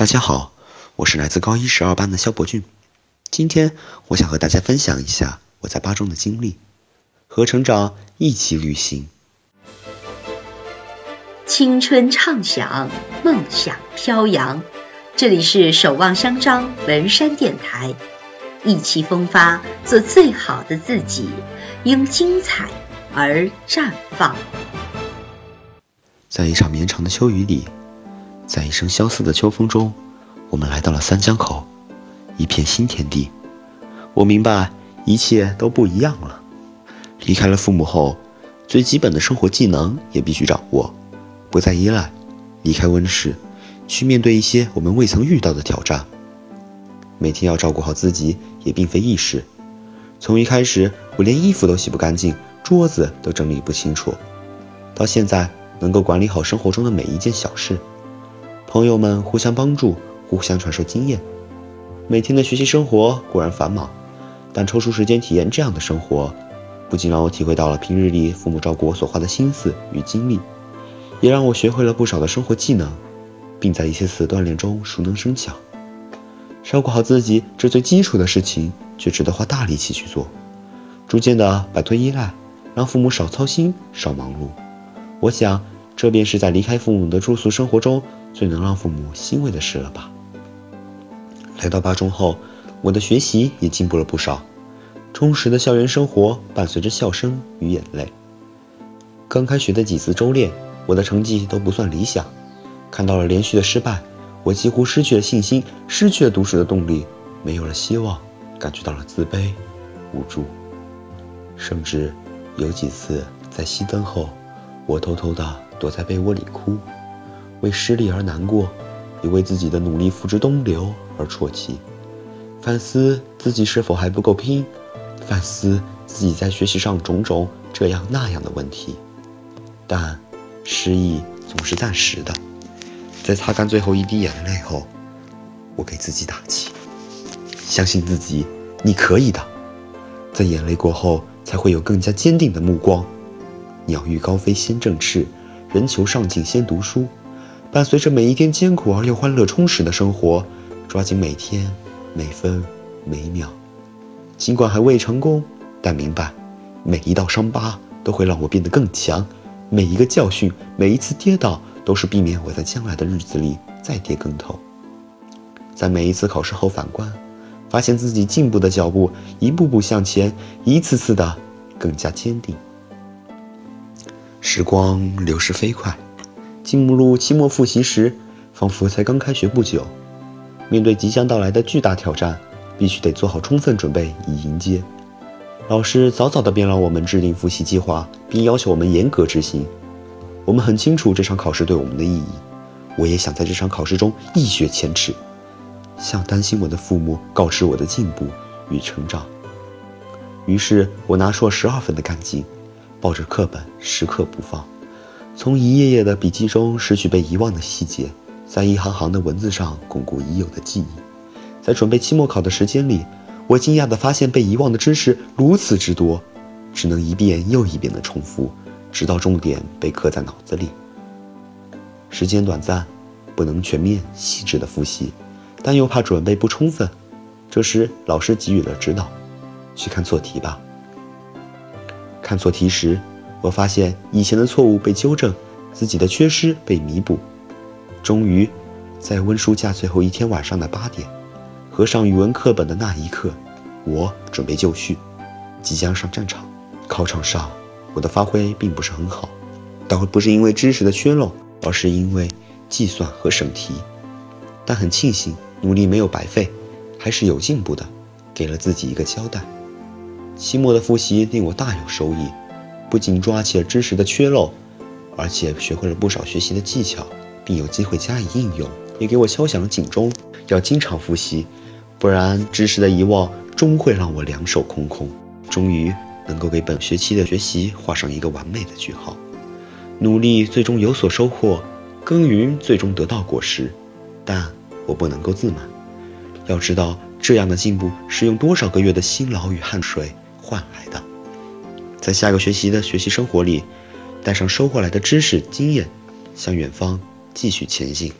大家好，我是来自高一十二班的肖博俊。今天我想和大家分享一下我在八中的经历，和成长一起旅行。青春畅想，梦想飘扬。这里是守望相张文山电台，意气风发，做最好的自己，因精彩而绽放。在一场绵长的秋雨里。在一声萧瑟的秋风中，我们来到了三江口，一片新天地。我明白，一切都不一样了。离开了父母后，最基本的生活技能也必须掌握，不再依赖。离开温室，去面对一些我们未曾遇到的挑战。每天要照顾好自己，也并非易事。从一开始，我连衣服都洗不干净，桌子都整理不清楚，到现在能够管理好生活中的每一件小事。朋友们互相帮助，互相传授经验。每天的学习生活固然繁忙，但抽出时间体验这样的生活，不仅让我体会到了平日里父母照顾我所花的心思与精力，也让我学会了不少的生活技能，并在一次次锻炼中熟能生巧。照顾好自己这最基础的事情，却值得花大力气去做。逐渐的摆脱依赖，让父母少操心、少忙碌。我想，这便是在离开父母的住宿生活中。最能让父母欣慰的事了吧？来到八中后，我的学习也进步了不少。充实的校园生活伴随着笑声与眼泪。刚开学的几次周练，我的成绩都不算理想。看到了连续的失败，我几乎失去了信心，失去了读书的动力，没有了希望，感觉到了自卑、无助，甚至有几次在熄灯后，我偷偷的躲在被窝里哭。为失利而难过，也为自己的努力付之东流而啜泣，反思自己是否还不够拼，反思自己在学习上种种这样那样的问题。但失意总是暂时的，在擦干最后一滴眼泪后，我给自己打气，相信自己，你可以的。在眼泪过后，才会有更加坚定的目光。鸟欲高飞先振翅，人求上进先读书。伴随着每一天艰苦而又欢乐充实的生活，抓紧每天每分每秒。尽管还未成功，但明白，每一道伤疤都会让我变得更强。每一个教训，每一次跌倒，都是避免我在将来的日子里再跌跟头。在每一次考试后反观，发现自己进步的脚步一步步向前，一次次的更加坚定。时光流逝飞快。进入期末复习时，仿佛才刚开学不久。面对即将到来的巨大挑战，必须得做好充分准备以迎接。老师早早的便让我们制定复习计划，并要求我们严格执行。我们很清楚这场考试对我们的意义，我也想在这场考试中一雪前耻，向担心我的父母告知我的进步与成长。于是我拿出了十二分的干劲，抱着课本时刻不放。从一页页的笔记中拾取被遗忘的细节，在一行行的文字上巩固已有的记忆。在准备期末考的时间里，我惊讶地发现被遗忘的知识如此之多，只能一遍又一遍地重复，直到重点被刻在脑子里。时间短暂，不能全面细致的复习，但又怕准备不充分。这时，老师给予了指导：“去看错题吧。”看错题时。我发现以前的错误被纠正，自己的缺失被弥补。终于，在温书假最后一天晚上的八点，合上语文课本的那一刻，我准备就绪，即将上战场。考场上，我的发挥并不是很好，倒不是因为知识的缺漏，而是因为计算和审题。但很庆幸，努力没有白费，还是有进步的，给了自己一个交代。期末的复习令我大有收益。不仅抓起了知识的缺漏，而且学会了不少学习的技巧，并有机会加以应用，也给我敲响了警钟，要经常复习，不然知识的遗忘终会让我两手空空。终于能够给本学期的学习画上一个完美的句号，努力最终有所收获，耕耘最终得到果实，但我不能够自满，要知道这样的进步是用多少个月的辛劳与汗水换来的。在下个学期的学习生活里，带上收获来的知识经验，向远方继续前行。